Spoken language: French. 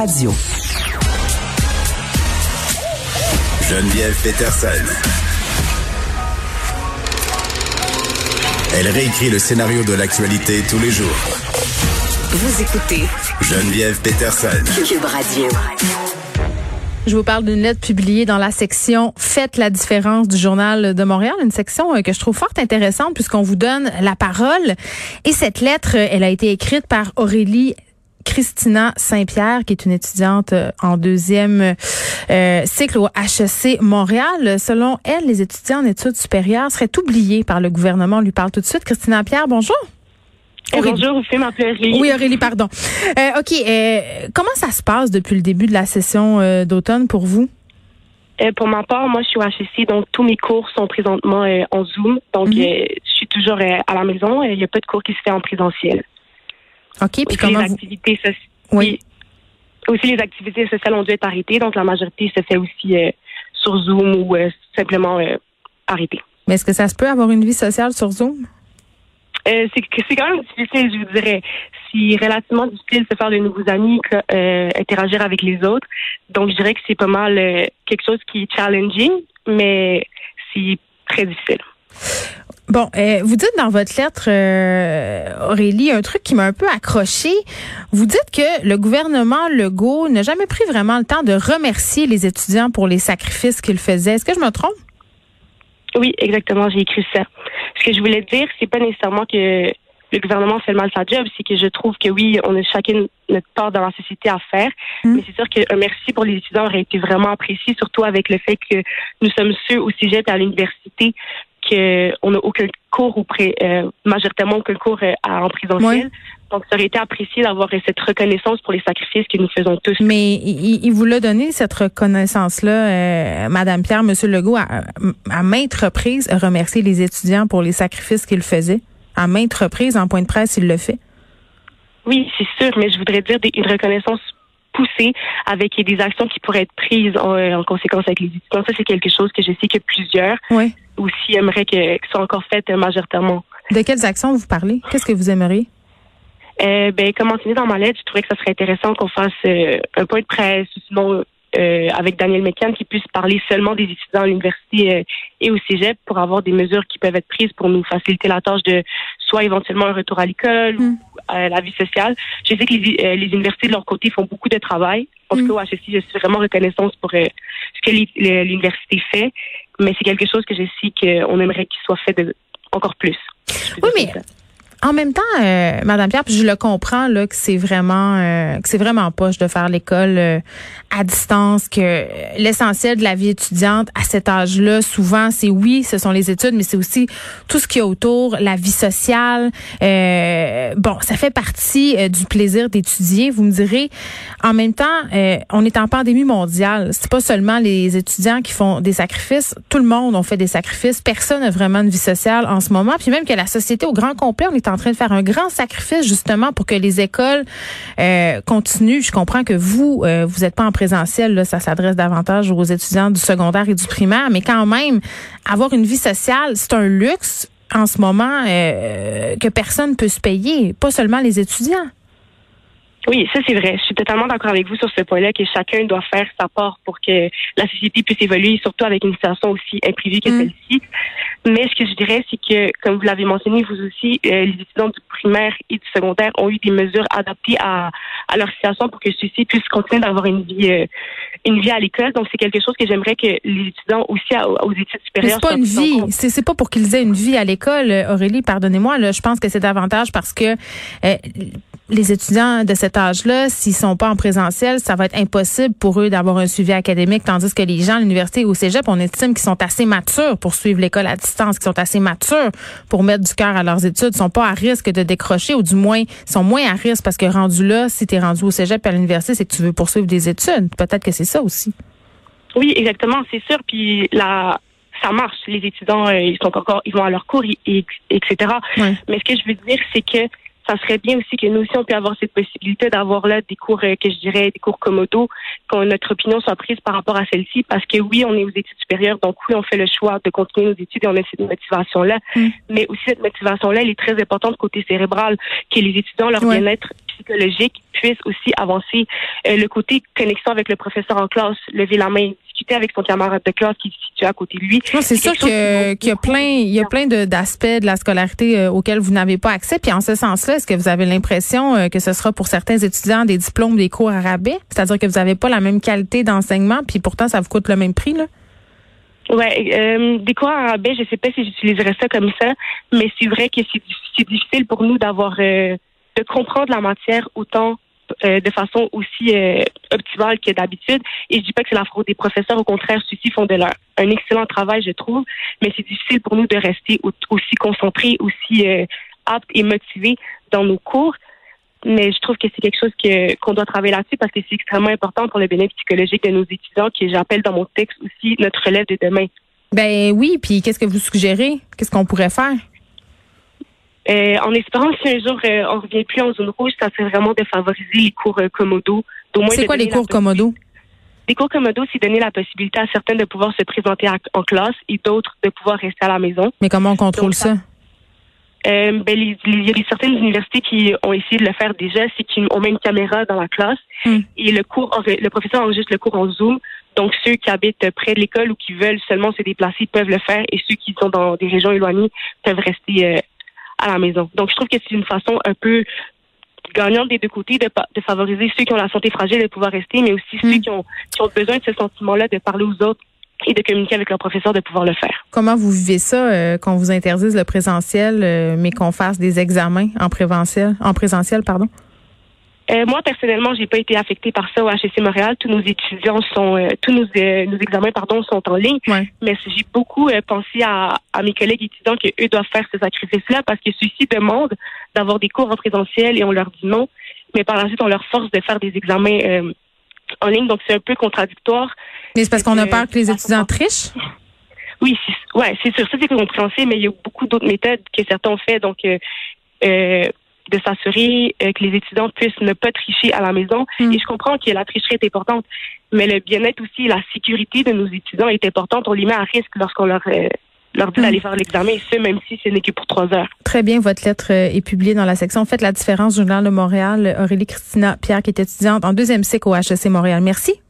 Radio. Geneviève Peterson. Elle réécrit le scénario de l'actualité tous les jours. Vous écoutez Geneviève Peterson. Cube Radio. Je vous parle d'une lettre publiée dans la section Faites la différence du Journal de Montréal, une section euh, que je trouve fort intéressante puisqu'on vous donne la parole. Et cette lettre, euh, elle a été écrite par Aurélie Christina Saint-Pierre, qui est une étudiante euh, en deuxième euh, cycle au HEC Montréal. Selon elle, les étudiants en études supérieures seraient oubliés par le gouvernement. On lui parle tout de suite. Christina Pierre, bonjour. Bonjour, vous pouvez m'appeler Aurélie. Oui, Aurélie, pardon. Euh, OK, euh, comment ça se passe depuis le début de la session euh, d'automne pour vous? Pour ma part, moi, je suis au HEC, donc tous mes cours sont présentement en Zoom. Donc, Mhm. je suis toujours à la maison. Il n'y a pas de cours qui se fait en présentiel. OK, puis comment les vous... activités sociales. Oui. Aussi, les activités sociales ont dû être arrêtées. Donc, la majorité se fait aussi euh, sur Zoom ou euh, simplement euh, arrêtée. Mais est-ce que ça se peut avoir une vie sociale sur Zoom? Euh, c'est quand même difficile, je vous dirais. C'est relativement difficile de se faire de nouveaux amis, interagir avec les autres. Donc, je dirais que c'est pas mal quelque chose qui est challenging, mais c'est très difficile. Bon, euh, vous dites dans votre lettre, euh, Aurélie, un truc qui m'a un peu accroché. Vous dites que le gouvernement Legault n'a jamais pris vraiment le temps de remercier les étudiants pour les sacrifices qu'ils faisaient. Est-ce que je me trompe? Oui, exactement, j'ai écrit ça. Ce que je voulais dire, c'est pas nécessairement que le gouvernement fait mal sa job, c'est que je trouve que oui, on a chacun notre part dans la société à faire, Mm. mais c'est sûr qu'un merci pour les étudiants aurait été vraiment apprécié, surtout avec le fait que nous sommes ceux au cégep et à l'université qu'on n'a aucun cours ou pré, euh, majoritairement aucun cours euh, à- en présentiel. Donc, ça aurait été apprécié d'avoir euh, cette reconnaissance pour les sacrifices que nous faisons tous. Mais il, il vous l'a donné, cette reconnaissance-là, euh, Madame Pierre, Monsieur Legault, à, à maintes reprises, a remercié les étudiants pour les sacrifices qu'ils faisaient? À maintes reprises, en point de presse, il le fait? Oui, c'est sûr, mais je voudrais dire des, une reconnaissance poussée avec des actions qui pourraient être prises en, euh, en conséquence avec les étudiants. Ça, c'est quelque chose que je sais que plusieurs Oui. aussi aimeraient que, que soit encore fait euh, majoritairement. De quelles actions vous parlez? Qu'est-ce que vous aimeriez? Euh, ben, comme mentionné dans ma lettre, je trouvais que ça serait intéressant qu'on fasse euh, un point de presse, sinon euh, avec Daniel McCann, qui puisse parler seulement des étudiants à l'université euh, et au cégep pour avoir des mesures qui peuvent être prises pour nous faciliter la tâche de soit éventuellement un retour à l'école Mm. ou à la vie sociale. Je sais que les, euh, les universités de leur côté font beaucoup de travail. En tout Mm. cas, au HSI, je suis vraiment reconnaissante pour ce que l'université fait, mais c'est quelque chose que je sais qu'on aimerait qu'il soit fait de, encore plus. Oui, mais. En même temps, euh, Madame Pierre, je le comprends là que c'est vraiment euh, que c'est vraiment poche de faire l'école euh, à distance, que euh, l'essentiel de la vie étudiante à cet âge-là, souvent, c'est oui, ce sont les études, mais c'est aussi tout ce qu'il y a autour, la vie sociale. Euh, bon, ça fait partie euh, du plaisir d'étudier. Vous me direz, en même temps, on est en pandémie mondiale. C'est pas seulement les étudiants qui font des sacrifices. Tout le monde a fait des sacrifices. Personne n'a vraiment une vie sociale en ce moment. Puis même que la société au grand complet, on est en train de faire un grand sacrifice justement pour que les écoles euh, continuent. Je comprends que vous, euh, vous n'êtes pas en présentiel. Là, ça s'adresse davantage aux étudiants du secondaire et du primaire. Mais quand même, avoir une vie sociale, c'est un luxe en ce moment euh, que personne peut se payer, pas seulement les étudiants. Oui, ça c'est vrai. Je suis totalement d'accord avec vous sur ce point-là que chacun doit faire sa part pour que la société puisse évoluer, surtout avec une situation aussi imprévue que Mm. celle-ci. Mais ce que je dirais, c'est que, comme vous l'avez mentionné, vous aussi, euh, les étudiants du primaire et du secondaire ont eu des mesures adaptées à, à leur situation pour que ceux-ci puissent continuer d'avoir une vie, euh, une vie à l'école. Donc, c'est quelque chose que j'aimerais que les étudiants aussi à- aux études supérieures c'est pas une vie. C'est c'est pas pour qu'ils aient une vie à l'école, euh, Aurélie. Pardonnez-moi. Là, je pense que c'est davantage parce que euh, les étudiants de cet âge-là, s'ils sont pas en présentiel, ça va être impossible pour eux d'avoir un suivi académique, tandis que les gens à l'université et au cégep, on estime qu'ils sont assez matures pour suivre l'école à distance, qu'ils sont assez matures pour mettre du cœur à leurs études, sont pas à risque de décrocher ou du moins sont moins à risque parce que rendu là, si tu es rendu au cégep et à l'université, c'est que tu veux poursuivre des études. Peut-être que c'est ça aussi. Oui, exactement, c'est sûr. Puis là, ça marche. Les étudiants, euh, ils sont encore, ils vont à leur cours, et, et- etc. Ouais. Mais ce que je veux dire, c'est que ça serait bien aussi que nous aussi, on puisse avoir cette possibilité d'avoir là des cours, euh, que je dirais, des cours commodo, que notre opinion soit prise par rapport à celle-ci, parce que oui, on est aux études supérieures, donc oui, on fait le choix de continuer nos études et on a cette motivation-là, mm. mais aussi cette motivation-là, elle est très importante côté cérébral, que les étudiants, leur bien-être psychologique puissent aussi avancer. Euh, le côté connexion avec le professeur en classe, lever la main, discuter avec son camarade de classe qui se situe à côté de lui. C'est sûr qu'il y a plein, il y a plein d'aspects de, la scolarité euh, auxquels vous n'avez pas accès. Puis en ce sens-là, est-ce que vous avez l'impression euh, que ce sera pour certains étudiants des diplômes des cours à C'est-à-dire que vous n'avez pas la même qualité d'enseignement, puis pourtant ça vous coûte le même prix, là? Ouais, euh, des cours à rabais, je sais pas si j'utiliserais ça comme ça, mais c'est vrai que c'est difficile pour nous d'avoir de comprendre la matière autant euh, de façon aussi optimale que d'habitude. Et je dis pas que c'est la faute des professeurs. Au contraire, ceux-ci font de leur un excellent travail, je trouve. Mais c'est difficile pour nous de rester aussi concentrés, aussi euh, aptes et motivés dans nos cours. Mais je trouve que c'est quelque chose que qu'on doit travailler là-dessus parce que c'est extrêmement important pour le bien-être psychologique de nos étudiants, que j'appelle dans mon texte aussi notre relève de demain. Ben oui, puis qu'est-ce que vous suggérez? Qu'est-ce qu'on pourrait faire? Euh, en espérant si un jour euh, on revient plus en zone rouge, ça serait vraiment de favoriser les cours euh, commodo. C'est quoi les cours commodo? Les cours commodo, c'est donner la possibilité à certains de pouvoir se présenter en classe et d'autres de pouvoir rester à la maison. Mais comment on contrôle ça? Euh, ben, il y a certaines universités qui ont essayé de le faire déjà, c'est qu'ils ont mis une caméra dans la classe hmm. et le cours, le professeur enregistre le cours en Zoom. Donc, ceux qui habitent près de l'école ou qui veulent seulement se déplacer peuvent le faire et ceux qui sont dans des régions éloignées peuvent rester à la maison. Donc, je trouve que c'est une façon un peu gagnante des deux côtés de, de, favoriser ceux qui ont la santé fragile de pouvoir rester, mais aussi ceux hmm. qui ont, qui ont besoin de ce sentiment-là de parler aux autres et de communiquer avec leur professeur de pouvoir le faire. Comment vous vivez ça euh, qu'on vous interdise le présentiel, euh, mais qu'on fasse des examens en présentiel, en présentiel, pardon? Euh, moi, personnellement, j'ai pas été affectée par ça au HEC Montréal. Tous nos étudiants sont, euh, tous nos, euh, nos, examens, pardon, sont en ligne. Mais j'ai beaucoup pensé à, à, mes collègues étudiants que eux doivent faire ce sacrifice-là parce que ceux-ci demandent d'avoir des cours en présentiel et on leur dit non. Mais par la suite, on leur force de faire des examens en ligne. Donc, c'est un peu contradictoire. Mais c'est parce qu'on a peur que les étudiants trichent? Oui, ouais, c'est sûr. Ça, c'est compréhensible, mais il y a beaucoup d'autres méthodes que certains ont fait. Donc, euh, de s'assurer euh, que les étudiants puissent ne pas tricher à la maison. Hmm. Et je comprends que la tricherie est importante, mais le bien-être aussi, la sécurité de nos étudiants est importante. On les met à risque lorsqu'on leur euh, leur dit hmm. d'aller faire l'examen, et ce, même si ce n'est que pour trois heures. Très bien. Votre lettre euh, est publiée dans la section Faites la différence, Journal de Montréal. Aurélie Christina Pierre, qui est étudiante en deuxième cycle au HEC Montréal. Merci.